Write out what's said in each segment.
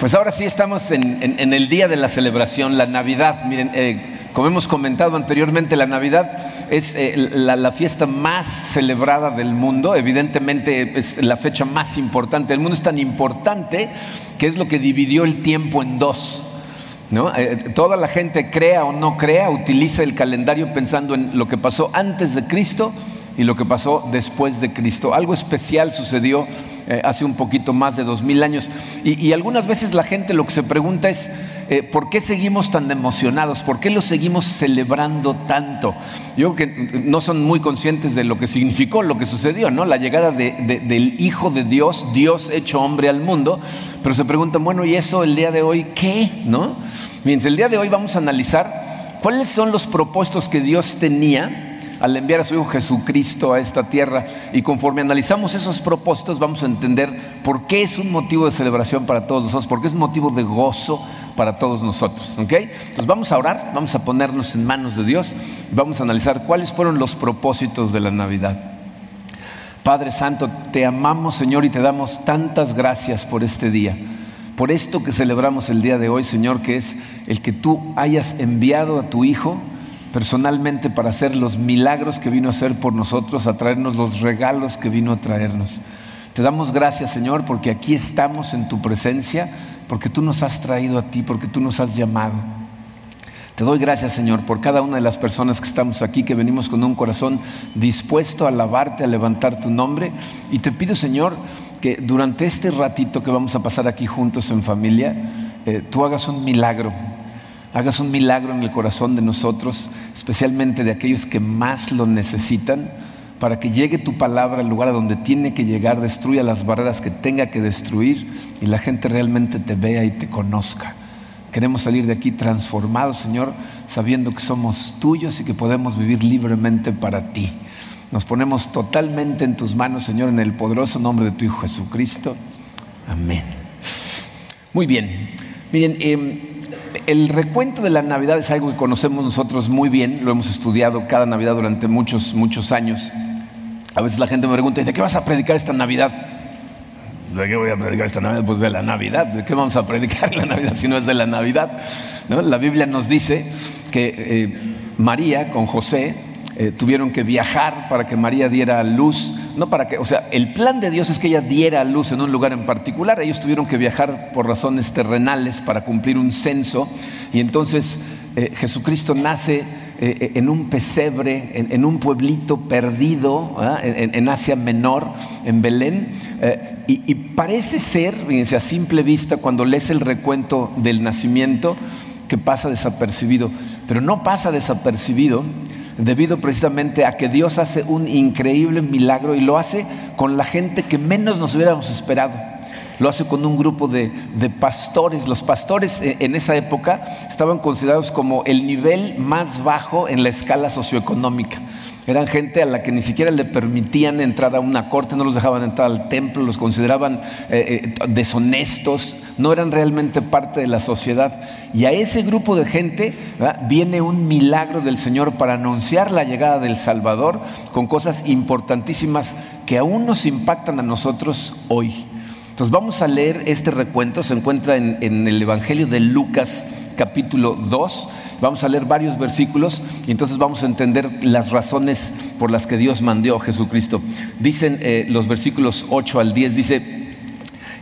Pues ahora sí estamos en, el día de la celebración, la Navidad. Miren, eh, como hemos comentado anteriormente, la Navidad es eh, la, fiesta más celebrada del mundo. Evidentemente es la fecha más importante del mundo. Es tan importante que es lo que dividió el tiempo en dos. ¿no? Eh, toda la gente, crea o no crea, utiliza el calendario pensando en lo que pasó antes de Cristo y lo que pasó después de Cristo. Algo especial sucedió eh, hace un poquito más de dos mil años. Y, algunas veces la gente lo que se pregunta es, eh, ¿por qué seguimos tan emocionados? ¿Por qué lo seguimos celebrando tanto? Yo creo que no son muy conscientes de lo que significó lo que sucedió, ¿no? La llegada del Hijo de Dios, Dios hecho hombre al mundo, pero se preguntan, bueno, ¿y eso el día de hoy qué? ¿No? Miren, el día de hoy vamos a analizar cuáles son los propósitos que Dios tenía al enviar a su Hijo Jesucristo a esta tierra. Y conforme analizamos esos propósitos, vamos a entender por qué es un motivo de celebración para todos nosotros, por qué es un motivo de gozo para todos nosotros. ¿ok? Entonces vamos a orar, vamos a ponernos en manos de Dios, vamos a analizar cuáles fueron los propósitos de la Navidad. Padre Santo, te amamos Señor y te damos tantas gracias por este día por esto que celebramos el día de hoy, Señor, que es el que tú hayas enviado a tu Hijo personalmente para hacer los milagros que vino a hacer por nosotros, a traernos los regalos que vino a traernos. Te damos gracias, Señor, porque aquí estamos en tu presencia, porque tú nos has traído a ti, porque tú nos has llamado. Te doy gracias, Señor, por cada una de las personas que estamos aquí, que venimos con un corazón dispuesto a alabarte, a levantar tu nombre. Y te pido, Señor, que durante este ratito que vamos a pasar aquí juntos en familia, eh, tú hagas un milagro hagas un milagro en el corazón de nosotros, especialmente de aquellos que más lo necesitan, para que llegue tu palabra al lugar a donde tiene que llegar, destruya las barreras que tenga que destruir y la gente realmente te vea y te conozca. Queremos salir de aquí transformados, Señor, sabiendo que somos tuyos y que podemos vivir libremente para ti. Nos ponemos totalmente en tus manos, Señor, en el poderoso nombre de tu Hijo Jesucristo. Amén. Muy bien. Miren, eh, el recuento de la Navidad es algo que conocemos nosotros muy bien, lo hemos estudiado cada Navidad durante muchos, muchos años. A veces la gente me pregunta, ¿de qué vas a predicar esta Navidad? ¿De qué voy a predicar esta Navidad? Pues de la Navidad. ¿De qué vamos a predicar la Navidad si no es de la Navidad? La Biblia nos dice que eh, María con José eh, tuvieron que viajar para que María diera luz, no para que, o sea, el plan de Dios es que ella diera luz en un lugar en particular, ellos tuvieron que viajar por razones terrenales para cumplir un censo. Y entonces eh, Jesucristo nace eh, en un pesebre, en, un pueblito perdido, en, Asia Menor, en Belén, y, parece ser, fíjense, a simple vista, cuando lees el recuento del nacimiento, que pasa desapercibido, pero no pasa desapercibido debido precisamente a que Dios hace un increíble milagro y lo hace con la gente que menos nos hubiéramos esperado. Lo hace con un grupo de, pastores. Los pastores eh, en esa época estaban considerados como el nivel más bajo en la escala socioeconómica. Eran gente a la que ni siquiera le permitían entrar a una corte, no los dejaban entrar al templo, los consideraban eh, eh, deshonestos, no eran realmente parte de la sociedad. Y a ese grupo de gente viene un milagro del Señor para anunciar la llegada del Salvador con cosas importantísimas que aún nos impactan a nosotros hoy. Entonces vamos a leer este recuento, se encuentra en, en el Evangelio de Lucas capítulo 2 Vamos a leer varios versículos y entonces vamos a entender las razones por las que Dios mandó a Jesucristo. Dicen eh, los versículos 8 al 10, dice,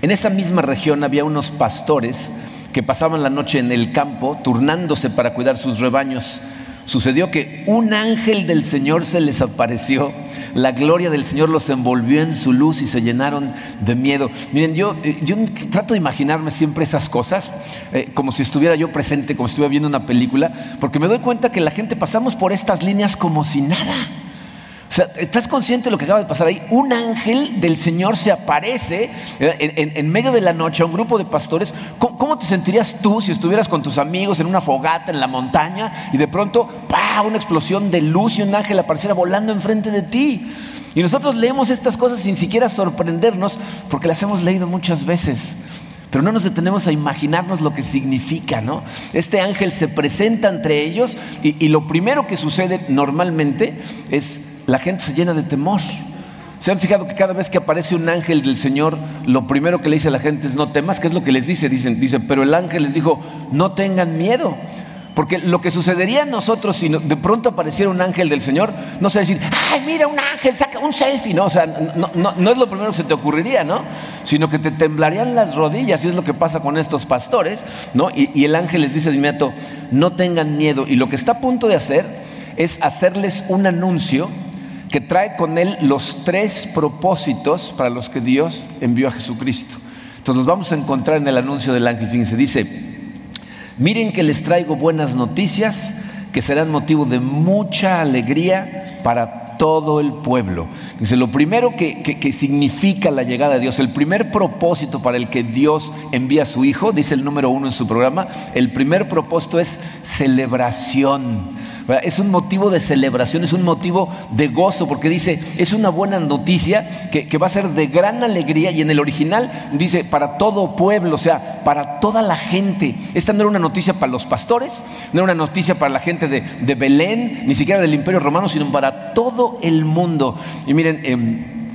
en esa misma región había unos pastores que pasaban la noche en el campo turnándose para cuidar sus rebaños sucedió que un ángel del Señor se les apareció, la gloria del Señor los envolvió en su luz y se llenaron de miedo. Miren, yo, eh, yo trato de imaginarme siempre esas cosas, eh, como si estuviera yo presente, como si estuviera viendo una película, porque me doy cuenta que la gente pasamos por estas líneas como si nada. Sea, ¿estás consciente de lo que acaba de pasar ahí? Un ángel del Señor se aparece eh, en, medio de la noche a un grupo de pastores. ¿Cómo, te sentirías tú si estuvieras con tus amigos en una fogata en la montaña y de pronto, ¡pah! una explosión de luz y un ángel apareciera volando enfrente de ti? Y nosotros leemos estas cosas sin siquiera sorprendernos porque las hemos leído muchas veces. Pero no nos detenemos a imaginarnos lo que significa, ¿no? Este ángel se presenta entre ellos y lo primero que sucede normalmente es la gente se llena de temor. ¿Se han fijado que cada vez que aparece un ángel del Señor, lo primero que le dice a la gente es no temas? ¿Qué es lo que les dice? Dicen, dicen, pero el ángel les dijo, no tengan miedo. Porque lo que sucedería a nosotros si de pronto apareciera un ángel del Señor, no se decir, ay, mira un ángel, saca un selfie, no, o sea, no, es lo primero que se te ocurriría, ¿no? Sino que te temblarían las rodillas, y es lo que pasa con estos pastores, ¿no? Y, y el ángel les dice de inmediato, no tengan miedo. Y lo que está a punto de hacer es hacerles un anuncio que trae con él los tres propósitos para los que Dios envió a Jesucristo. Entonces los vamos a encontrar en el anuncio del ángel. Fíjense, dice, Miren que les traigo buenas noticias que serán motivo de mucha alegría para todo el pueblo. Dice, lo primero que, que, significa la llegada de Dios, el primer propósito para el que Dios envía a su Hijo, dice el número uno en su programa, el primer propósito es celebración. Es un motivo de celebración, es un motivo de gozo, porque dice, es una buena noticia que, va a ser de gran alegría y en el original dice, para todo pueblo, o sea, para toda la gente. Esta no era una noticia para los pastores, no era una noticia para la gente de, Belén, ni siquiera del Imperio Romano, sino para todo el mundo. Y miren, em,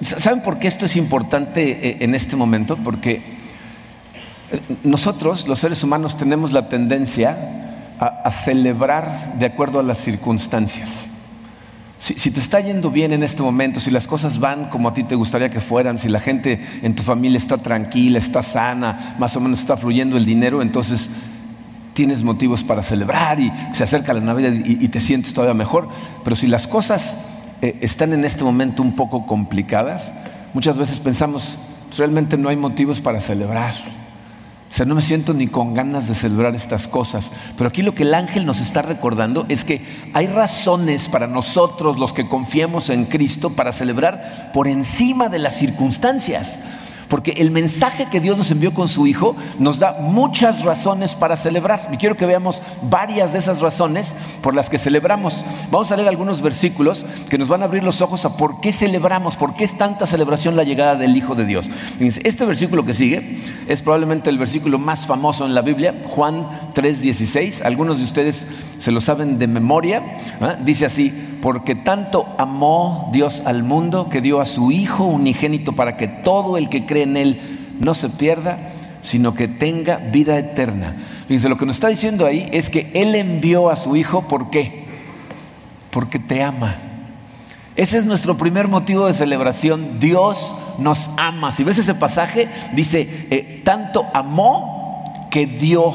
¿saben por qué esto es importante eh, en este momento? Porque eh, nosotros, los seres humanos, tenemos la tendencia a, celebrar de acuerdo a las circunstancias. Si, te está yendo bien en este momento, si las cosas van como a ti te gustaría que fueran, si la gente en tu familia está tranquila, está sana, más o menos está fluyendo el dinero, entonces tienes motivos para celebrar y se acerca la Navidad y, te sientes todavía mejor. Pero si las cosas eh, están en este momento un poco complicadas, muchas veces pensamos, realmente no hay motivos para celebrar. O sea, no me siento ni con ganas de celebrar estas cosas. Pero aquí lo que el ángel nos está recordando es que hay razones para nosotros, los que confiamos en Cristo, para celebrar por encima de las circunstancias. Porque el mensaje que Dios nos envió con su Hijo nos da muchas razones para celebrar. Y quiero que veamos varias de esas razones por las que celebramos. Vamos a leer algunos versículos que nos van a abrir los ojos a por qué celebramos, por qué es tanta celebración la llegada del Hijo de Dios. Este versículo que sigue es probablemente el versículo más famoso en la Biblia, Juan 3:16. Algunos de ustedes se lo saben de memoria. ¿ah? Dice así, porque tanto amó Dios al mundo que dio a su Hijo unigénito para que todo el que cree en Él no se pierda, sino que tenga vida eterna. Fíjense, lo que nos está diciendo ahí es que Él envió a su Hijo, ¿por qué? Porque te ama. Ese es nuestro primer motivo de celebración. Dios nos ama. Si ves ese pasaje, dice, eh, tanto amó que dio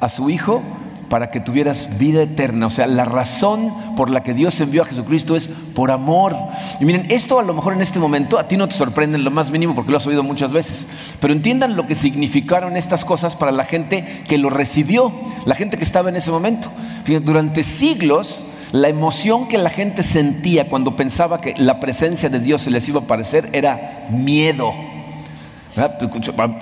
a su Hijo para que tuvieras vida eterna. O sea, la razón por la que Dios envió a Jesucristo es por amor. Y miren, esto a lo mejor en este momento a ti no te sorprende en lo más mínimo porque lo has oído muchas veces, pero entiendan lo que significaron estas cosas para la gente que lo recibió, la gente que estaba en ese momento. Fíjense, durante siglos la emoción que la gente sentía cuando pensaba que la presencia de Dios se les iba a aparecer era miedo.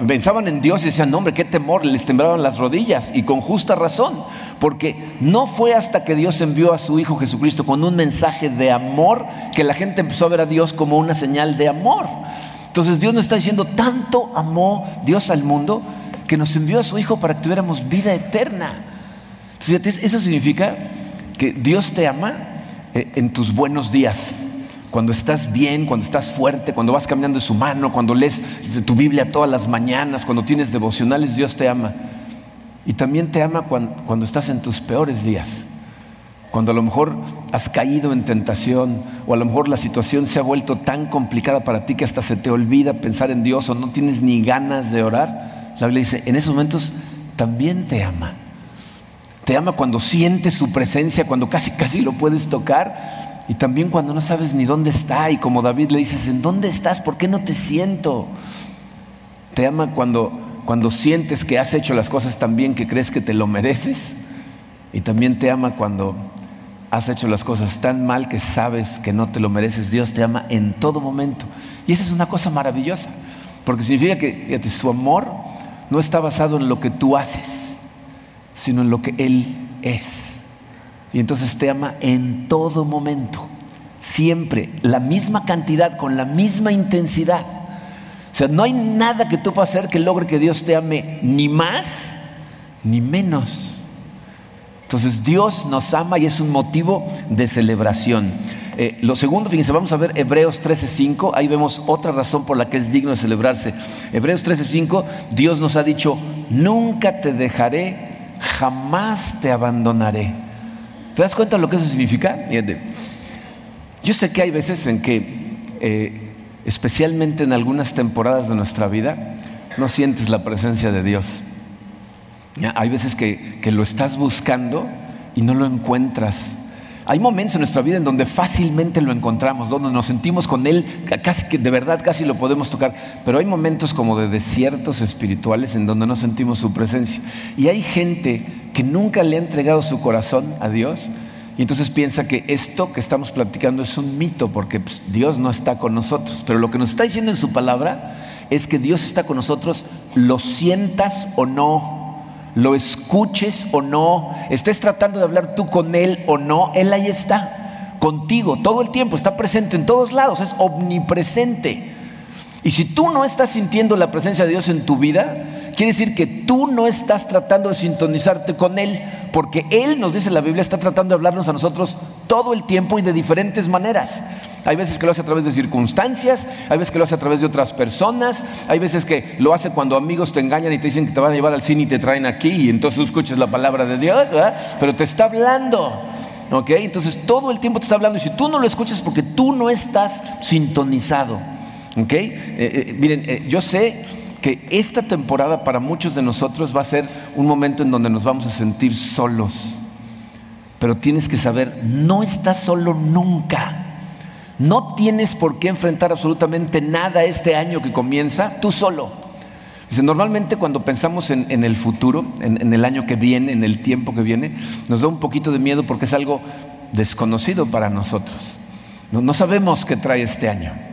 Pensaban en Dios y decían, no, hombre, qué temor, les temblaban las rodillas y con justa razón, porque no fue hasta que Dios envió a su Hijo Jesucristo con un mensaje de amor que la gente empezó a ver a Dios como una señal de amor. Entonces Dios nos está diciendo, tanto amó Dios al mundo que nos envió a su Hijo para que tuviéramos vida eterna. eso significa que Dios te ama eh, en tus buenos días cuando estás bien, cuando estás fuerte, cuando vas caminando de su mano, cuando lees tu Biblia todas las mañanas, cuando tienes devocionales, Dios te ama. Y también te ama cuando, estás en tus peores días, cuando a lo mejor has caído en tentación o a lo mejor la situación se ha vuelto tan complicada para ti que hasta se te olvida pensar en Dios o no tienes ni ganas de orar. La Biblia dice, en esos momentos también te ama. Te ama cuando sientes su presencia, cuando casi casi lo puedes tocar y también cuando no sabes ni dónde está y como David le dices, ¿en dónde estás? ¿Por qué no te siento? Te ama cuando, cuando sientes que has hecho las cosas tan bien que crees que te lo mereces. Y también te ama cuando has hecho las cosas tan mal que sabes que no te lo mereces. Dios te ama en todo momento. Y esa es una cosa maravillosa, porque significa que su amor no está basado en lo que tú haces, sino en lo que Él es. Y entonces te ama en todo momento, siempre, la misma cantidad, con la misma intensidad. O sea, no hay nada que tú puedas hacer que logre que Dios te ame ni más ni menos. Entonces Dios nos ama y es un motivo de celebración. Eh, lo segundo, fíjense, vamos a ver Hebreos 13:5. Ahí vemos otra razón por la que es digno de celebrarse. Hebreos 13:5, Dios nos ha dicho: Nunca te dejaré, jamás te abandonaré. ¿Te das cuenta de lo que eso significa? Yo sé que hay veces en que, eh, especialmente en algunas temporadas de nuestra vida, no sientes la presencia de Dios. Hay veces que, que lo estás buscando y no lo encuentras. Hay momentos en nuestra vida en donde fácilmente lo encontramos, donde nos sentimos con Él, casi que de verdad casi lo podemos tocar, pero hay momentos como de desiertos espirituales en donde no sentimos su presencia. Y hay gente que nunca le ha entregado su corazón a Dios y entonces piensa que esto que estamos platicando es un mito porque pues, Dios no está con nosotros. Pero lo que nos está diciendo en su palabra es que Dios está con nosotros, lo sientas o no lo escuches o no, estés tratando de hablar tú con Él o no, Él ahí está, contigo, todo el tiempo, está presente en todos lados, es omnipresente. Y si tú no estás sintiendo la presencia de Dios en tu vida, quiere decir que tú no estás tratando de sintonizarte con Él, porque Él, nos dice la Biblia, está tratando de hablarnos a nosotros todo el tiempo y de diferentes maneras. Hay veces que lo hace a través de circunstancias, hay veces que lo hace a través de otras personas, hay veces que lo hace cuando amigos te engañan y te dicen que te van a llevar al cine y te traen aquí y entonces escuchas la palabra de Dios, pero te está hablando. ¿ok? Entonces todo el tiempo te está hablando y si tú no lo escuchas es porque tú no estás sintonizado. ¿ok? Eh, eh, miren, eh, yo sé que esta temporada para muchos de nosotros va a ser un momento en donde nos vamos a sentir solos. Pero tienes que saber, no estás solo nunca. No tienes por qué enfrentar absolutamente nada este año que comienza tú solo. Dice, normalmente cuando pensamos en, el futuro, en, el año que viene, en el tiempo que viene, nos da un poquito de miedo porque es algo desconocido para nosotros. No, sabemos qué trae este año.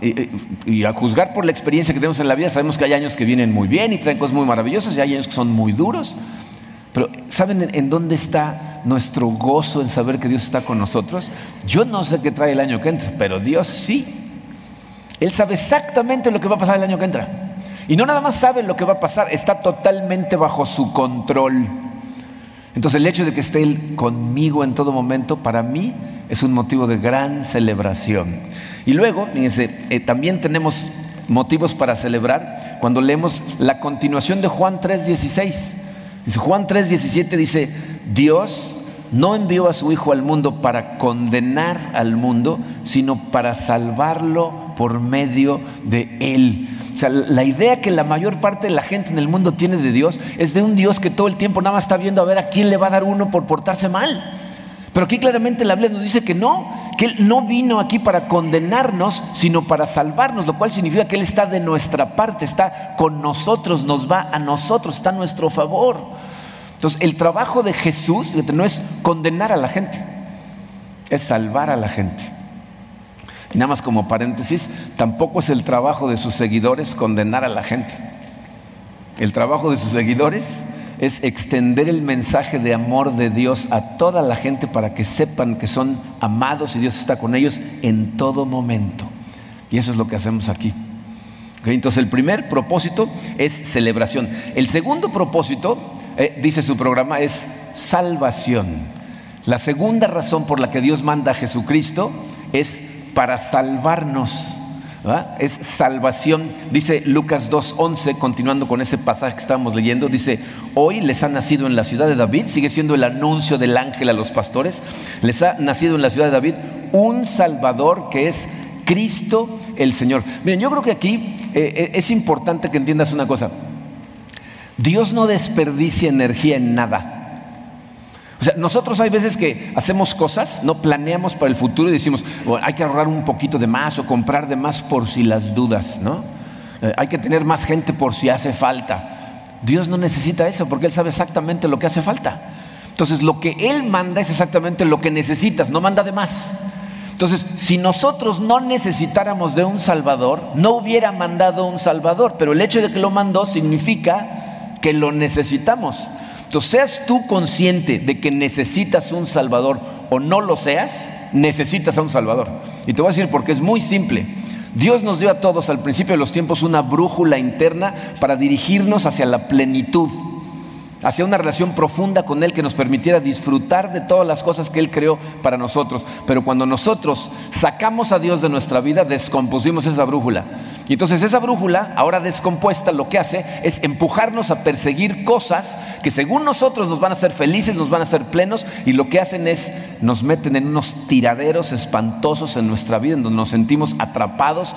Y, y, a juzgar por la experiencia que tenemos en la vida, sabemos que hay años que vienen muy bien y traen cosas muy maravillosas y hay años que son muy duros. Pero ¿saben en dónde está nuestro gozo en saber que Dios está con nosotros? Yo no sé qué trae el año que entra, pero Dios sí. Él sabe exactamente lo que va a pasar el año que entra. Y no nada más sabe lo que va a pasar, está totalmente bajo su control. Entonces el hecho de que esté Él conmigo en todo momento, para mí es un motivo de gran celebración. Y luego, fíjense, eh, también tenemos motivos para celebrar cuando leemos la continuación de Juan 3:16. Dice Juan 3:17 dice, Dios no envió a su Hijo al mundo para condenar al mundo, sino para salvarlo por medio de Él. O sea, la idea que la mayor parte de la gente en el mundo tiene de Dios es de un Dios que todo el tiempo nada más está viendo a ver a quién le va a dar uno por portarse mal. Pero aquí claramente la Biblia nos dice que no, que Él no vino aquí para condenarnos, sino para salvarnos, lo cual significa que Él está de nuestra parte, está con nosotros, nos va a nosotros, está a nuestro favor. Entonces, el trabajo de Jesús no es condenar a la gente, es salvar a la gente. Nada más como paréntesis, tampoco es el trabajo de sus seguidores condenar a la gente. El trabajo de sus seguidores es extender el mensaje de amor de Dios a toda la gente para que sepan que son amados y Dios está con ellos en todo momento. Y eso es lo que hacemos aquí. Entonces el primer propósito es celebración. El segundo propósito, eh, dice su programa, es salvación. La segunda razón por la que Dios manda a Jesucristo es para salvarnos. Es salvación. Dice Lucas 2.11, continuando con ese pasaje que estábamos leyendo, dice, hoy les ha nacido en la ciudad de David, sigue siendo el anuncio del ángel a los pastores, les ha nacido en la ciudad de David un Salvador que es Cristo el Señor. Miren, yo creo que aquí eh, eh, es importante que entiendas una cosa. Dios no desperdicia energía en nada. O sea, nosotros hay veces que hacemos cosas, no planeamos para el futuro y decimos, hay que ahorrar un poquito de más o comprar de más por si las dudas, ¿no? Eh, hay que tener más gente por si hace falta. Dios no necesita eso porque Él sabe exactamente lo que hace falta. Entonces, lo que Él manda es exactamente lo que necesitas, no manda de más. Entonces, si nosotros no necesitáramos de un Salvador, no hubiera mandado un Salvador, pero el hecho de que lo mandó significa que lo necesitamos. Entonces, seas tú consciente de que necesitas un Salvador o no lo seas, necesitas a un Salvador. Y te voy a decir porque es muy simple. Dios nos dio a todos al principio de los tiempos una brújula interna para dirigirnos hacia la plenitud. Hacia una relación profunda con Él que nos permitiera disfrutar de todas las cosas que Él creó para nosotros. Pero cuando nosotros sacamos a Dios de nuestra vida, descompusimos esa brújula. Y entonces esa brújula, ahora descompuesta, lo que hace es empujarnos a perseguir cosas que según nosotros nos van a hacer felices, nos van a hacer plenos, y lo que hacen es nos meten en unos tiraderos espantosos en nuestra vida, en donde nos sentimos atrapados,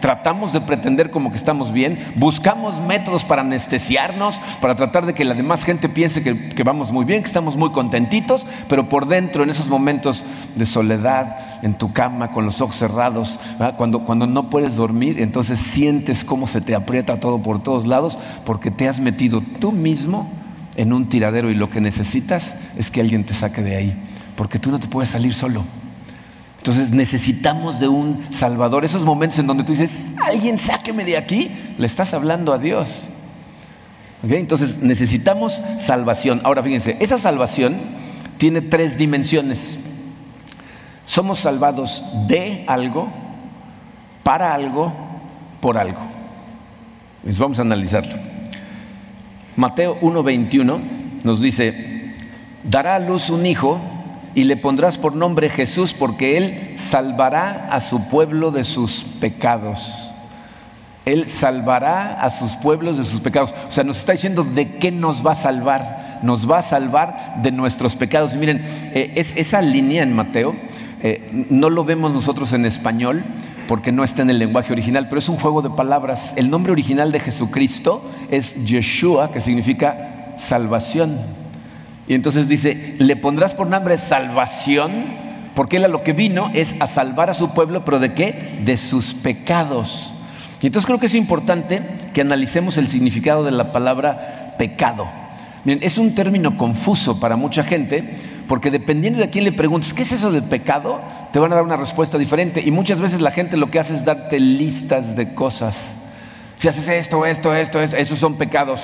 tratamos de pretender como que estamos bien, buscamos métodos para anestesiarnos, para tratar de que la demás gente piense que, vamos muy bien, que estamos muy contentitos, pero por dentro, en esos momentos de soledad, en tu cama, con los ojos cerrados, cuando, cuando no puedes dormir, entonces sientes cómo se te aprieta todo por todos lados, porque te has metido tú mismo en un tiradero y lo que necesitas es que alguien te saque de ahí, porque tú no te puedes salir solo. Entonces necesitamos de un Salvador. Esos momentos en donde tú dices, alguien sáqueme de aquí, le estás hablando a Dios. Entonces necesitamos salvación. Ahora fíjense, esa salvación tiene tres dimensiones. Somos salvados de algo, para algo, por algo. Pues vamos a analizarlo. Mateo 1:21 nos dice, dará a luz un hijo y le pondrás por nombre Jesús porque él salvará a su pueblo de sus pecados. Él salvará a sus pueblos de sus pecados. O sea, nos está diciendo de qué nos va a salvar. Nos va a salvar de nuestros pecados. Y miren, eh, es, esa línea en Mateo eh, no lo vemos nosotros en español porque no está en el lenguaje original, pero es un juego de palabras. El nombre original de Jesucristo es Yeshua, que significa salvación. Y entonces dice, le pondrás por nombre salvación, porque él a lo que vino es a salvar a su pueblo, pero ¿de qué? De sus pecados. Y entonces creo que es importante que analicemos el significado de la palabra pecado. Miren, es un término confuso para mucha gente, porque dependiendo de quién le preguntes, ¿qué es eso del pecado? Te van a dar una respuesta diferente. Y muchas veces la gente lo que hace es darte listas de cosas. Si haces esto, esto, esto, esto esos son pecados.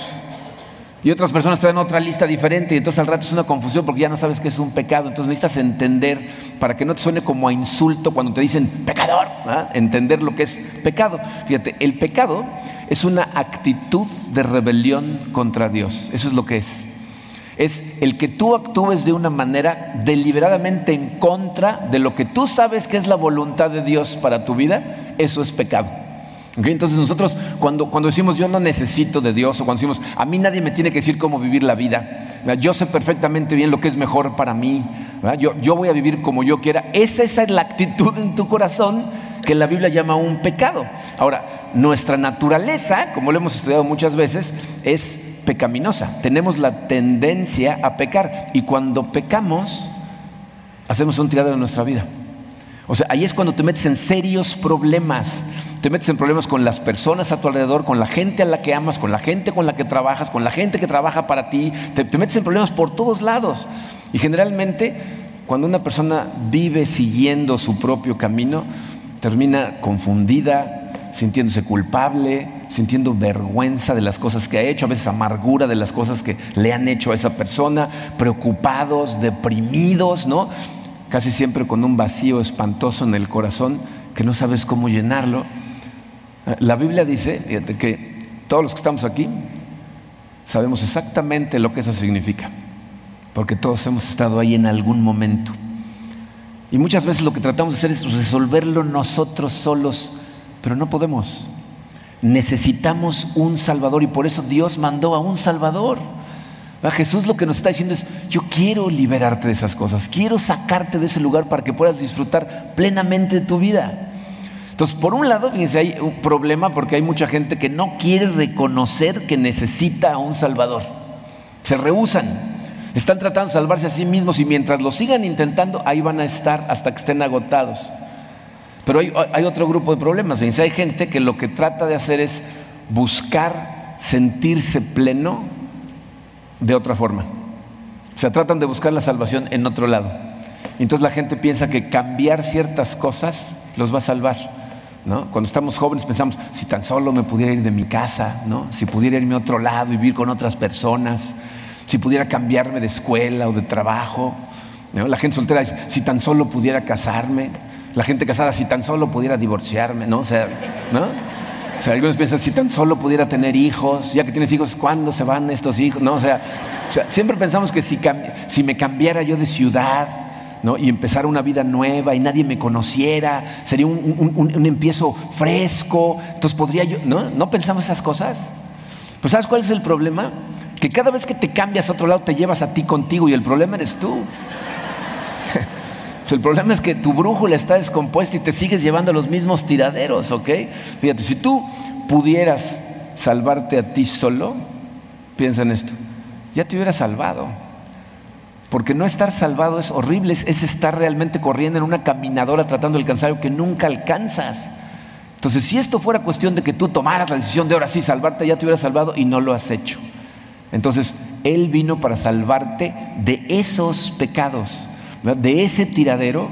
Y otras personas dan otra lista diferente y entonces al rato es una confusión porque ya no sabes qué es un pecado. Entonces necesitas entender para que no te suene como a insulto cuando te dicen pecador, entender lo que es pecado. Fíjate, el pecado es una actitud de rebelión contra Dios. Eso es lo que es. Es el que tú actúes de una manera deliberadamente en contra de lo que tú sabes que es la voluntad de Dios para tu vida. Eso es pecado. Entonces nosotros cuando, cuando decimos yo no necesito de Dios o cuando decimos a mí nadie me tiene que decir cómo vivir la vida, yo sé perfectamente bien lo que es mejor para mí, yo, yo, voy a vivir como yo quiera, esa, esa es la actitud en tu corazón que la Biblia llama un pecado. Ahora, nuestra naturaleza, como lo hemos estudiado muchas veces, es pecaminosa, tenemos la tendencia a pecar y cuando pecamos hacemos un tirado en nuestra vida. O sea, ahí es cuando te metes en serios problemas. Te metes en problemas con las personas a tu alrededor, con la gente a la que amas, con la gente con la que trabajas, con la gente que trabaja para ti. Te, metes en problemas por todos lados. Y generalmente, cuando una persona vive siguiendo su propio camino, termina confundida, sintiéndose culpable, sintiendo vergüenza de las cosas que ha hecho, a veces amargura de las cosas que le han hecho a esa persona, preocupados, deprimidos, ¿no? casi siempre con un vacío espantoso en el corazón que no sabes cómo llenarlo. La Biblia dice que todos los que estamos aquí sabemos exactamente lo que eso significa, porque todos hemos estado ahí en algún momento. Y muchas veces lo que tratamos de hacer es resolverlo nosotros solos, pero no podemos. Necesitamos un Salvador y por eso Dios mandó a un Salvador. Jesús lo que nos está diciendo es, yo quiero liberarte de esas cosas, quiero sacarte de ese lugar para que puedas disfrutar plenamente de tu vida. Entonces, por un lado, fíjense, hay un problema porque hay mucha gente que no quiere reconocer que necesita a un Salvador. Se rehusan, están tratando de salvarse a sí mismos y mientras lo sigan intentando, ahí van a estar hasta que estén agotados. Pero hay, otro grupo de problemas. Fíjense, hay gente que lo que trata de hacer es buscar sentirse pleno de otra forma. O sea, tratan de buscar la salvación en otro lado. Entonces la gente piensa que cambiar ciertas cosas los va a salvar. ¿No? Cuando estamos jóvenes pensamos, si tan solo me pudiera ir de mi casa, ¿no? si pudiera irme a otro lado, vivir con otras personas, si pudiera cambiarme de escuela o de trabajo. La gente soltera dice, si tan solo pudiera casarme. La gente casada, si tan solo pudiera divorciarme. ¿no? O sea, ¿no? Algunos piensan, si tan solo pudiera tener hijos, ya que tienes hijos, ¿cuándo se van estos hijos? No, o sea, siempre pensamos que si me cambiara yo de ciudad, ¿no? y empezar una vida nueva y nadie me conociera, sería un, un, empiezo fresco, entonces podría yo, ¿no? ¿No pensamos esas cosas? Pues ¿sabes cuál es el problema? Que cada vez que te cambias a otro lado te llevas a ti contigo y el problema eres tú. el problema es que tu brújula está descompuesta y te sigues llevando los mismos tiraderos, ¿ok? Fíjate, si tú pudieras salvarte a ti solo, piensa en esto, ya te hubieras salvado. Porque no estar salvado es horrible, es, estar realmente corriendo en una caminadora tratando de alcanzar algo que nunca alcanzas. Entonces, si esto fuera cuestión de que tú tomaras la decisión de ahora sí salvarte, ya te hubieras salvado y no lo has hecho. Entonces, Él vino para salvarte de esos pecados, de ese tiradero,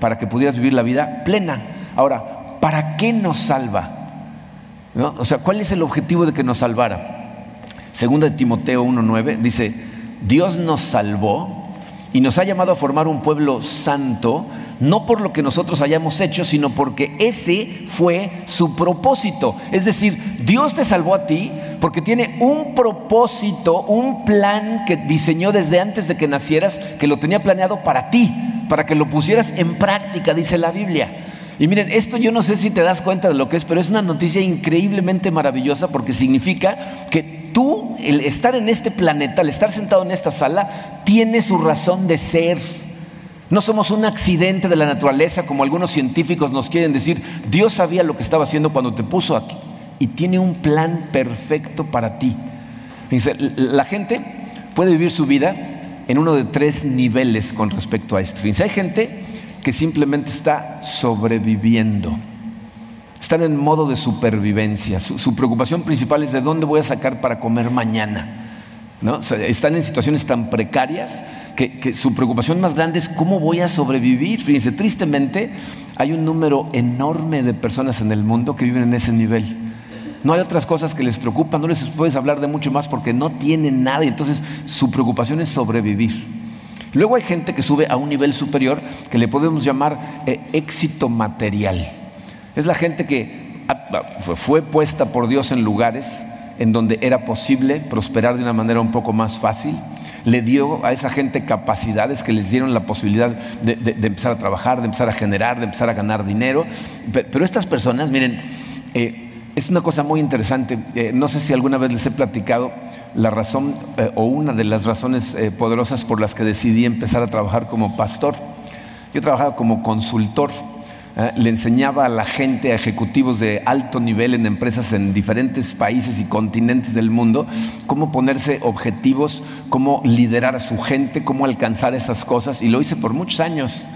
para que pudieras vivir la vida plena. Ahora, ¿para qué nos salva? O sea, ¿cuál es el objetivo de que nos salvara? Segunda de Timoteo 1.9 dice, Dios nos salvó y nos ha llamado a formar un pueblo santo, no por lo que nosotros hayamos hecho, sino porque ese fue su propósito. Es decir, Dios te salvó a ti porque tiene un propósito, un plan que diseñó desde antes de que nacieras, que lo tenía planeado para ti, para que lo pusieras en práctica, dice la Biblia. Y miren, esto yo no sé si te das cuenta de lo que es, pero es una noticia increíblemente maravillosa porque significa que tú, el estar en este planeta, el estar sentado en esta sala, tiene su razón de ser. No somos un accidente de la naturaleza como algunos científicos nos quieren decir. Dios sabía lo que estaba haciendo cuando te puso aquí y tiene un plan perfecto para ti. Dice, la gente puede vivir su vida en uno de tres niveles con respecto a esto. Fíjense, hay gente que simplemente está sobreviviendo. Están en modo de supervivencia. Su, preocupación principal es de dónde voy a sacar para comer mañana. ¿No? están en situaciones tan precarias que, su preocupación más grande es cómo voy a sobrevivir. Fíjense, tristemente hay un número enorme de personas en el mundo que viven en ese nivel. No hay otras cosas que les preocupan, no les puedes hablar de mucho más porque no tienen nada entonces su preocupación es sobrevivir. Luego hay gente que sube a un nivel superior que le podemos llamar eh, éxito material. Es la gente que fue puesta por Dios en lugares en donde era posible prosperar de una manera un poco más fácil. Le dio a esa gente capacidades que les dieron la posibilidad de, empezar a trabajar, de empezar a generar, de empezar a ganar dinero. Pero estas personas, miren, eh, es una cosa muy interesante. Eh, no sé si alguna vez les he platicado la razón eh, o una de las razones poderosas por las que decidí empezar a trabajar como pastor. Yo trabajaba como consultor ¿eh? le enseñaba a la gente, a ejecutivos de alto nivel en empresas en diferentes países y continentes del mundo, cómo ponerse objetivos, cómo liderar a su gente, cómo alcanzar esas cosas. Y lo hice por muchos años.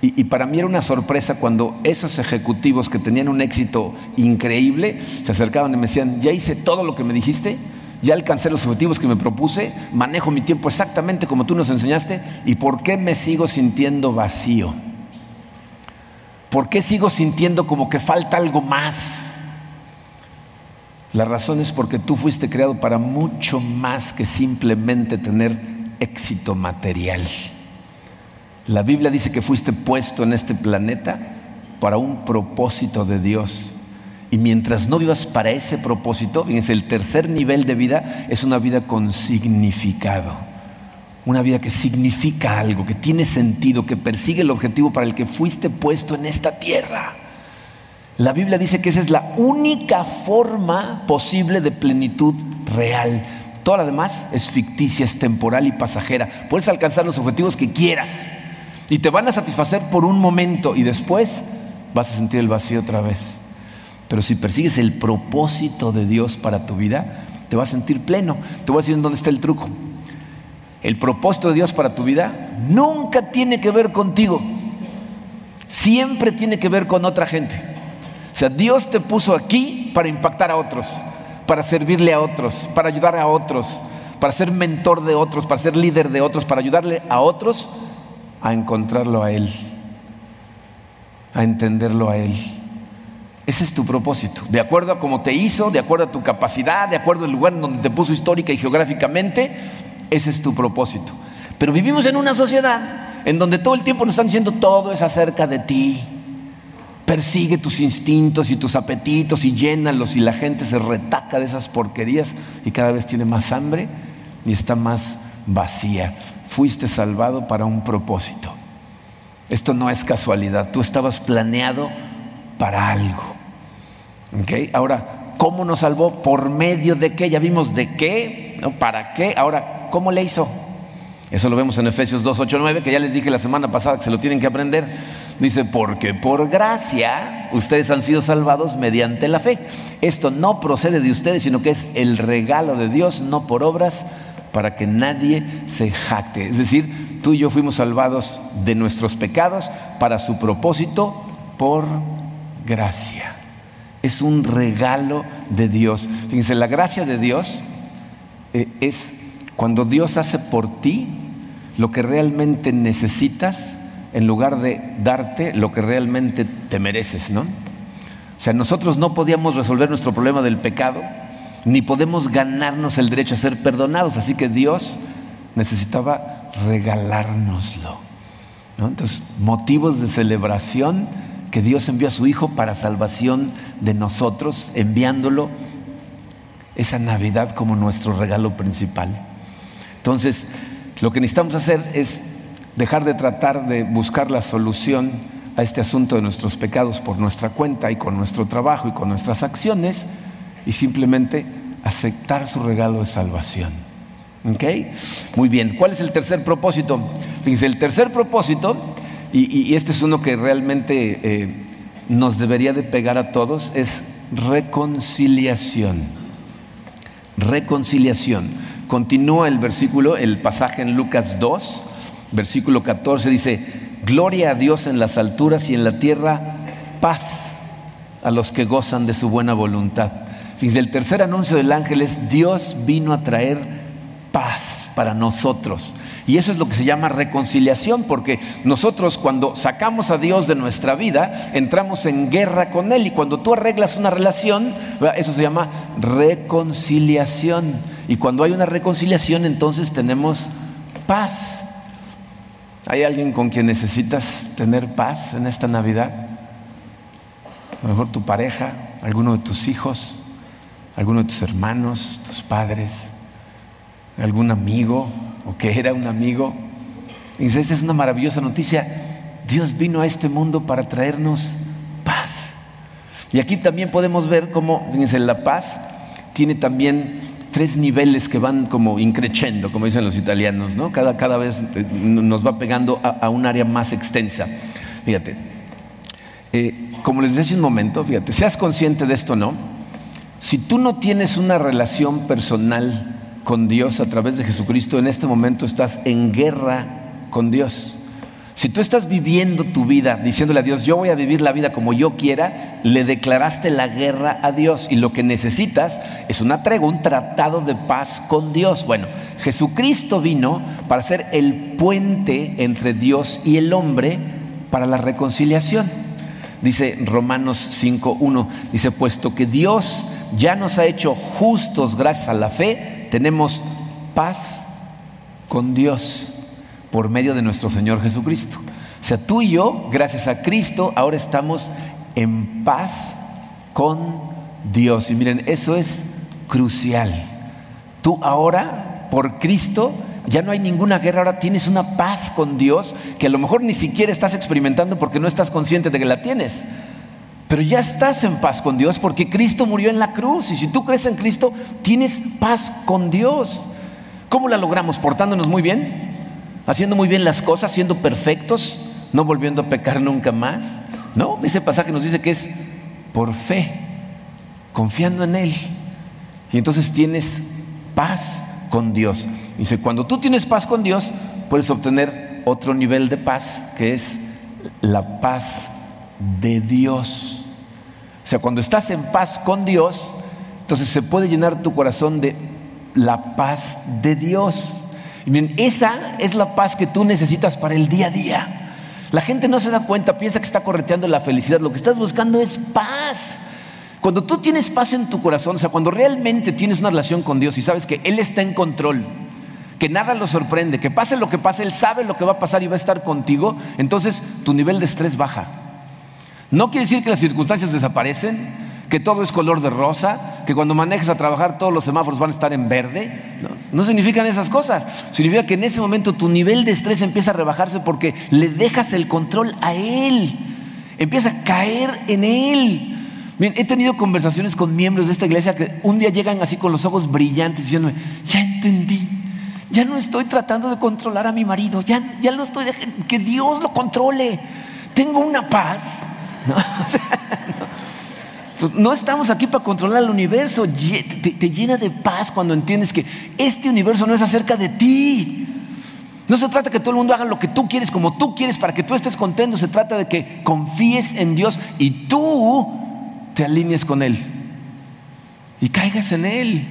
Y, y, para mí era una sorpresa cuando esos ejecutivos que tenían un éxito increíble se acercaban y me decían, ya hice todo lo que me dijiste, ya alcancé los objetivos que me propuse, manejo mi tiempo exactamente como tú nos enseñaste, ¿y por qué me sigo sintiendo vacío? ¿Por qué sigo sintiendo como que falta algo más? La razón es porque tú fuiste creado para mucho más que simplemente tener éxito material. La Biblia dice que fuiste puesto en este planeta para un propósito de Dios. Y mientras no vivas para ese propósito, fíjense, el tercer nivel de vida es una vida con significado. Una vida que significa algo, que tiene sentido, que persigue el objetivo para el que fuiste puesto en esta tierra. La Biblia dice que esa es la única forma posible de plenitud real. Toda la demás es ficticia, es temporal y pasajera. Puedes alcanzar los objetivos que quieras y te van a satisfacer por un momento y después vas a sentir el vacío otra vez. Pero si persigues el propósito de Dios para tu vida, te vas a sentir pleno. Te voy a decir en dónde está el truco el propósito de Dios para tu vida nunca tiene que ver contigo. Siempre tiene que ver con otra gente. O sea, Dios te puso aquí para impactar a otros, para servirle a otros, para ayudar a otros, para ser mentor de otros, para ser líder de otros, para ayudarle a otros a encontrarlo a Él, a entenderlo a Él. Ese es tu propósito. De acuerdo a cómo te hizo, de acuerdo a tu capacidad, de acuerdo al lugar en donde te puso histórica y geográficamente, ese es tu propósito. Pero vivimos en una sociedad en donde todo el tiempo nos están diciendo todo es acerca de ti. Persigue tus instintos y tus apetitos y llénalos y la gente se retaca de esas porquerías y cada vez tiene más hambre y está más vacía. Fuiste salvado para un propósito. Esto no es casualidad, tú estabas planeado para algo. ¿Okay? Ahora, ¿cómo nos salvó? ¿Por medio de qué? Ya vimos de qué, ¿no? ¿para qué? Ahora, ¿cómo le hizo? Eso lo vemos en Efesios 2, 8, 9, que ya les dije la semana pasada que se lo tienen que aprender. Dice, porque por gracia ustedes han sido salvados mediante la fe. Esto no procede de ustedes, sino que es el regalo de Dios, no por obras, para que nadie se jacte. Es decir, tú y yo fuimos salvados de nuestros pecados para su propósito por gracia. Es un regalo de Dios. Fíjense, la gracia de Dios eh, es cuando Dios hace por ti lo que realmente necesitas en lugar de darte lo que realmente te mereces, ¿no? O sea, nosotros no podíamos resolver nuestro problema del pecado, ni podemos ganarnos el derecho a ser perdonados, así que Dios necesitaba regalárnoslo. ¿no? Entonces, motivos de celebración que Dios envió a su Hijo para salvación de nosotros, enviándolo esa Navidad como nuestro regalo principal. Entonces, lo que necesitamos hacer es dejar de tratar de buscar la solución a este asunto de nuestros pecados por nuestra cuenta y con nuestro trabajo y con nuestras acciones y simplemente aceptar su regalo de salvación. ¿Ok? Muy bien. ¿Cuál es el tercer propósito? Fíjense, el tercer propósito, y, este es uno que realmente eh, nos debería de pegar a todos, es reconciliación. Reconciliación. Continúa el versículo, el pasaje en Lucas 2, versículo 14 dice, gloria a Dios en las alturas y en la tierra, paz a los que gozan de su buena voluntad. Fíjense, el tercer anuncio del ángel es, Dios vino a traer paz para nosotros. Y eso es lo que se llama reconciliación, porque nosotros cuando sacamos a Dios de nuestra vida, entramos en guerra con Él. Y cuando tú arreglas una relación, eso se llama reconciliación. Y cuando hay una reconciliación, entonces tenemos paz. ¿Hay alguien con quien necesitas tener paz en esta Navidad? A lo mejor tu pareja, alguno de tus hijos, alguno de tus hermanos, tus padres, algún amigo o que era un amigo. Y esa es una maravillosa noticia. Dios vino a este mundo para traernos paz. Y aquí también podemos ver cómo, fíjense, la paz tiene también tres niveles que van como increciendo, como dicen los italianos, ¿no? Cada, cada vez eh, nos va pegando a, un área más extensa. Fíjate, eh, como les decía hace un momento, fíjate, seas consciente de esto, ¿no? Si tú no tienes una relación personal con Dios a través de Jesucristo, en este momento estás en guerra con Dios. Si tú estás viviendo tu vida diciéndole a Dios, yo voy a vivir la vida como yo quiera, le declaraste la guerra a Dios y lo que necesitas es una tregua, un tratado de paz con Dios. Bueno, Jesucristo vino para ser el puente entre Dios y el hombre para la reconciliación. Dice Romanos 5.1, dice, puesto que Dios ya nos ha hecho justos gracias a la fe, tenemos paz con Dios por medio de nuestro Señor Jesucristo. O sea, tú y yo, gracias a Cristo, ahora estamos en paz con Dios. Y miren, eso es crucial. Tú ahora, por Cristo, ya no hay ninguna guerra, ahora tienes una paz con Dios que a lo mejor ni siquiera estás experimentando porque no estás consciente de que la tienes. Pero ya estás en paz con Dios porque Cristo murió en la cruz y si tú crees en Cristo, tienes paz con Dios. ¿Cómo la logramos? ¿Portándonos muy bien? haciendo muy bien las cosas, siendo perfectos, no volviendo a pecar nunca más. No, ese pasaje nos dice que es por fe, confiando en Él. Y entonces tienes paz con Dios. Dice, cuando tú tienes paz con Dios, puedes obtener otro nivel de paz, que es la paz de Dios. O sea, cuando estás en paz con Dios, entonces se puede llenar tu corazón de la paz de Dios. Y miren, esa es la paz que tú necesitas para el día a día. La gente no se da cuenta, piensa que está correteando la felicidad. Lo que estás buscando es paz. Cuando tú tienes paz en tu corazón, o sea, cuando realmente tienes una relación con Dios y sabes que Él está en control, que nada lo sorprende, que pase lo que pase, Él sabe lo que va a pasar y va a estar contigo, entonces tu nivel de estrés baja. No quiere decir que las circunstancias desaparecen, que todo es color de rosa, que cuando manejes a trabajar todos los semáforos van a estar en verde. No, significan esas cosas. Significa que en ese momento tu nivel de estrés empieza a rebajarse porque le dejas el control a Él. Empieza a caer en Él. He tenido conversaciones con miembros de esta iglesia que un día llegan así con los ojos brillantes diciéndome, ya entendí, ya no estoy tratando de controlar a mi marido, ya, ya lo estoy que Dios lo controle. Tengo una paz. No, pues no. estamos aquí para controlar el universo. Te, te llena de paz cuando entiendes que este universo no es acerca de ti. No se trata que todo el mundo haga lo que tú quieres, como tú quieres, para que tú estés contento. Se trata de que confíes en Dios y tú te alinees con Él y caigas en Él.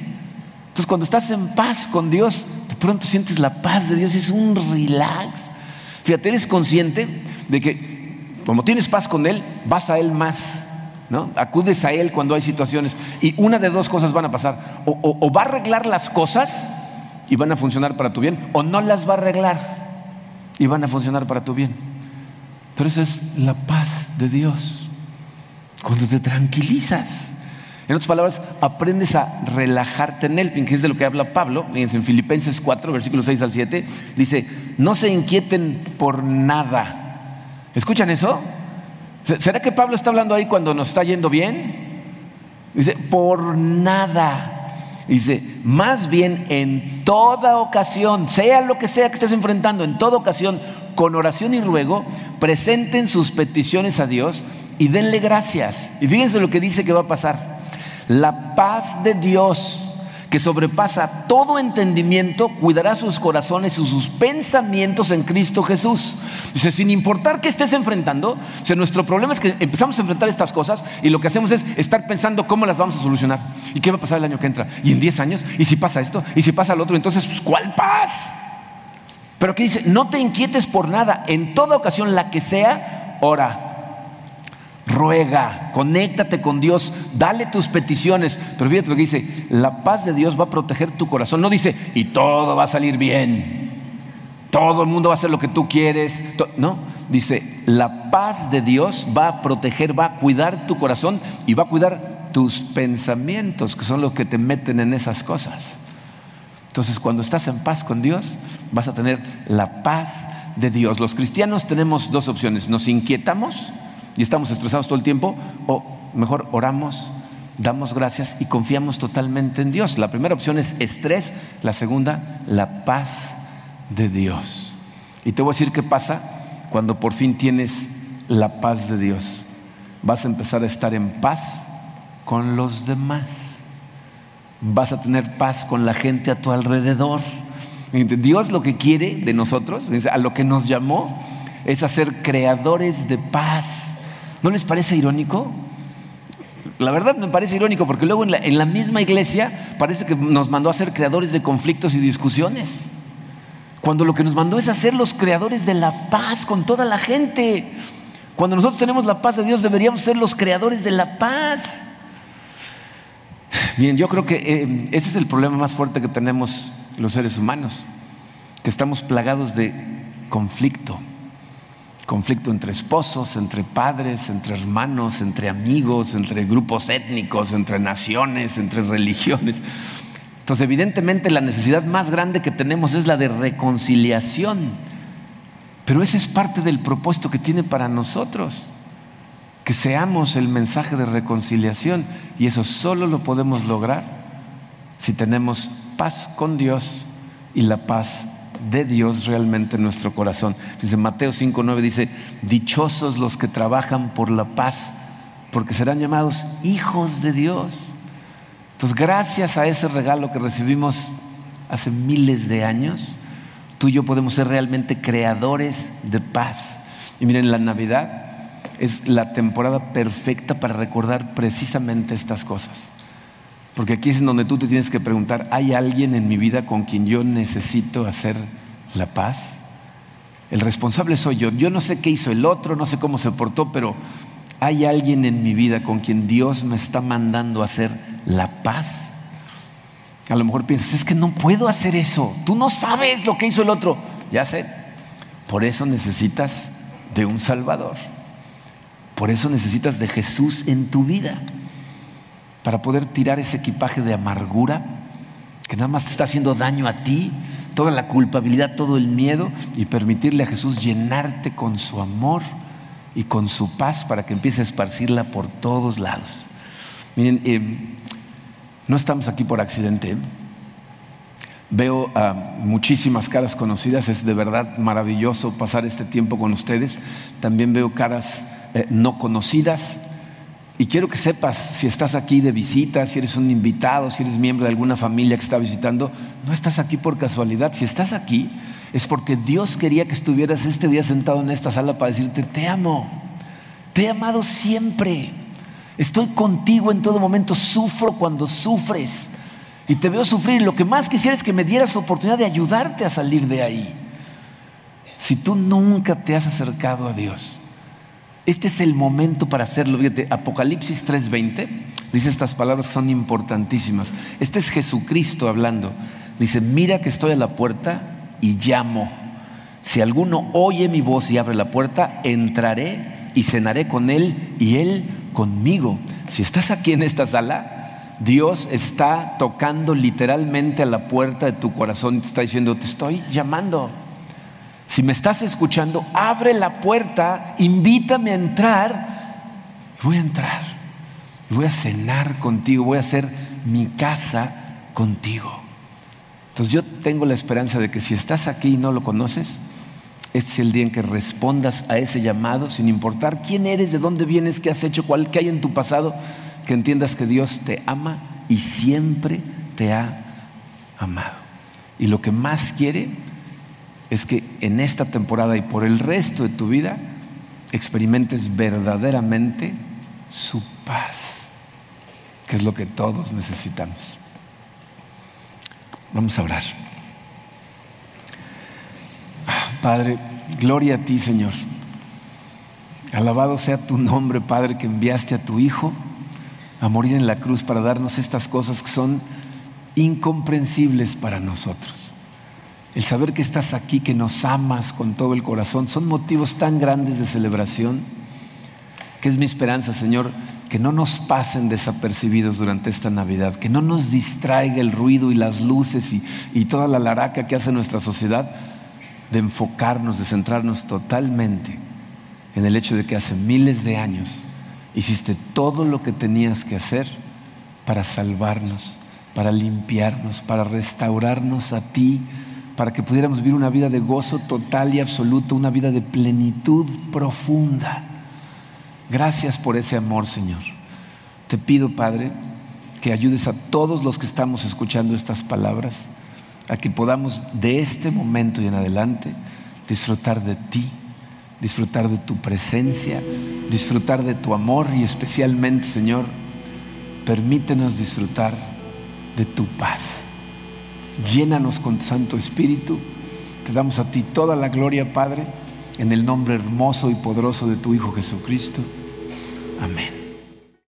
Entonces cuando estás en paz con Dios, de pronto sientes la paz de Dios, es un relax. Fíjate, eres consciente de que como tienes paz con Él, vas a Él más. ¿no? Acudes a Él cuando hay situaciones. Y una de dos cosas van a pasar. O, va a arreglar las cosas y van a funcionar para tu bien, o no las va a arreglar y van a funcionar para tu bien. Pero esa es la paz de Dios. Cuando te tranquilizas. En otras palabras, aprendes a relajarte en Él, que es de lo que habla Pablo, en Filipenses 4, versículos 6 al 7, dice, no se inquieten por nada. ¿Escuchan eso? ¿Será que Pablo está hablando ahí cuando nos está yendo bien? Dice, por nada. Dice, más bien en toda ocasión, sea lo que sea que estés enfrentando, en toda ocasión, con oración y ruego, presenten sus peticiones a Dios y denle gracias. Y fíjense lo que dice que va a pasar. La paz de Dios que sobrepasa todo entendimiento, cuidará sus corazones y sus pensamientos en Cristo Jesús. Dice, sin importar qué estés enfrentando, o nuestro problema es que empezamos a enfrentar estas cosas y lo que hacemos es estar pensando cómo las vamos a solucionar. ¿Y qué va a pasar el año que entra? ¿Y en 10 años? ¿Y si pasa esto? ¿Y si pasa lo otro? Entonces, pues, ¿cuál paz? Pero aquí dice, no te inquietes por nada, en toda ocasión, la que sea, ora ruega, conéctate con Dios, dale tus peticiones. Pero fíjate lo que dice, la paz de Dios va a proteger tu corazón. No dice, y todo va a salir bien, todo el mundo va a hacer lo que tú quieres. No, dice, la paz de Dios va a proteger, va a cuidar tu corazón y va a cuidar tus pensamientos, que son los que te meten en esas cosas. Entonces, cuando estás en paz con Dios, vas a tener la paz de Dios. Los cristianos tenemos dos opciones, nos inquietamos y estamos estresados todo el tiempo, o mejor oramos, damos gracias y confiamos totalmente en Dios. La primera opción es estrés, la segunda, la paz de Dios. Y te voy a decir qué pasa cuando por fin tienes la paz de Dios. Vas a empezar a estar en paz con los demás. Vas a tener paz con la gente a tu alrededor. Dios lo que quiere de nosotros, a lo que nos llamó, es hacer creadores de paz. ¿No les parece irónico? La verdad me parece irónico porque luego en la, misma iglesia parece que nos mandó a ser creadores de conflictos y discusiones. Cuando lo que nos mandó es a ser los creadores de la paz con toda la gente. Cuando nosotros tenemos la paz de Dios deberíamos ser los creadores de la paz. Bien, yo creo que eh, ese es el problema más fuerte que tenemos los seres humanos, que estamos plagados de conflicto conflicto entre esposos, entre padres, entre hermanos, entre amigos, entre grupos étnicos, entre naciones, entre religiones. Entonces, evidentemente la necesidad más grande que tenemos es la de reconciliación. Pero ese es parte del propósito que tiene para nosotros, que seamos el mensaje de reconciliación. Y eso solo lo podemos lograr si tenemos paz con Dios y la paz de Dios realmente en nuestro corazón. Dice Mateo 5:9 dice, "Dichosos los que trabajan por la paz, porque serán llamados hijos de Dios." Entonces, gracias a ese regalo que recibimos hace miles de años, tú y yo podemos ser realmente creadores de paz. Y miren, la Navidad es la temporada perfecta para recordar precisamente estas cosas. Porque aquí es en donde tú te tienes que preguntar, ¿hay alguien en mi vida con quien yo necesito hacer la paz? El responsable soy yo. Yo no sé qué hizo el otro, no sé cómo se portó, pero ¿hay alguien en mi vida con quien Dios me está mandando hacer la paz? A lo mejor piensas, es que no puedo hacer eso. Tú no sabes lo que hizo el otro. Ya sé. Por eso necesitas de un Salvador. Por eso necesitas de Jesús en tu vida, para poder tirar ese equipaje de amargura que nada más te está haciendo daño a ti, toda la culpabilidad, todo el miedo, y permitirle a Jesús llenarte con su amor y con su paz para que empiece a esparcirla por todos lados. Miren, eh, no estamos aquí por accidente. Veo a muchísimas caras conocidas, es de verdad maravilloso pasar este tiempo con ustedes. También veo caras eh, no conocidas. Y quiero que sepas, si estás aquí de visita, si eres un invitado, si eres miembro de alguna familia que está visitando, no estás aquí por casualidad. Si estás aquí, es porque Dios quería que estuvieras este día sentado en esta sala para decirte, te amo, te he amado siempre, estoy contigo en todo momento, sufro cuando sufres y te veo sufrir. Lo que más quisiera es que me dieras oportunidad de ayudarte a salir de ahí. Si tú nunca te has acercado a Dios, este es el momento para hacerlo. Fíjate, Apocalipsis 3:20 dice estas palabras son importantísimas. Este es Jesucristo hablando. Dice, mira que estoy a la puerta y llamo. Si alguno oye mi voz y abre la puerta, entraré y cenaré con él y él conmigo. Si estás aquí en esta sala, Dios está tocando literalmente a la puerta de tu corazón y te está diciendo, te estoy llamando. Si me estás escuchando, abre la puerta, invítame a entrar. Voy a entrar. Voy a cenar contigo, voy a hacer mi casa contigo. Entonces yo tengo la esperanza de que si estás aquí y no lo conoces, este es el día en que respondas a ese llamado sin importar quién eres, de dónde vienes, qué has hecho, cuál que hay en tu pasado, que entiendas que Dios te ama y siempre te ha amado. Y lo que más quiere es que en esta temporada y por el resto de tu vida experimentes verdaderamente su paz, que es lo que todos necesitamos. Vamos a orar. Ah, Padre, gloria a ti, Señor. Alabado sea tu nombre, Padre, que enviaste a tu Hijo a morir en la cruz para darnos estas cosas que son incomprensibles para nosotros el saber que estás aquí, que nos amas con todo el corazón, son motivos tan grandes de celebración, que es mi esperanza, Señor, que no nos pasen desapercibidos durante esta Navidad, que no nos distraiga el ruido y las luces y, toda la laraca que hace nuestra sociedad, de enfocarnos, de centrarnos totalmente en el hecho de que hace miles de años hiciste todo lo que tenías que hacer para salvarnos, para limpiarnos, para restaurarnos a ti para que pudiéramos vivir una vida de gozo total y absoluto, una vida de plenitud profunda. Gracias por ese amor, Señor. Te pido, Padre, que ayudes a todos los que estamos escuchando estas palabras, a que podamos de este momento y en adelante disfrutar de ti, disfrutar de tu presencia, disfrutar de tu amor y especialmente, Señor, permítenos disfrutar de tu paz. Llénanos con tu Santo Espíritu. Te damos a ti toda la gloria, Padre, en el nombre hermoso y poderoso de tu Hijo Jesucristo. Amén.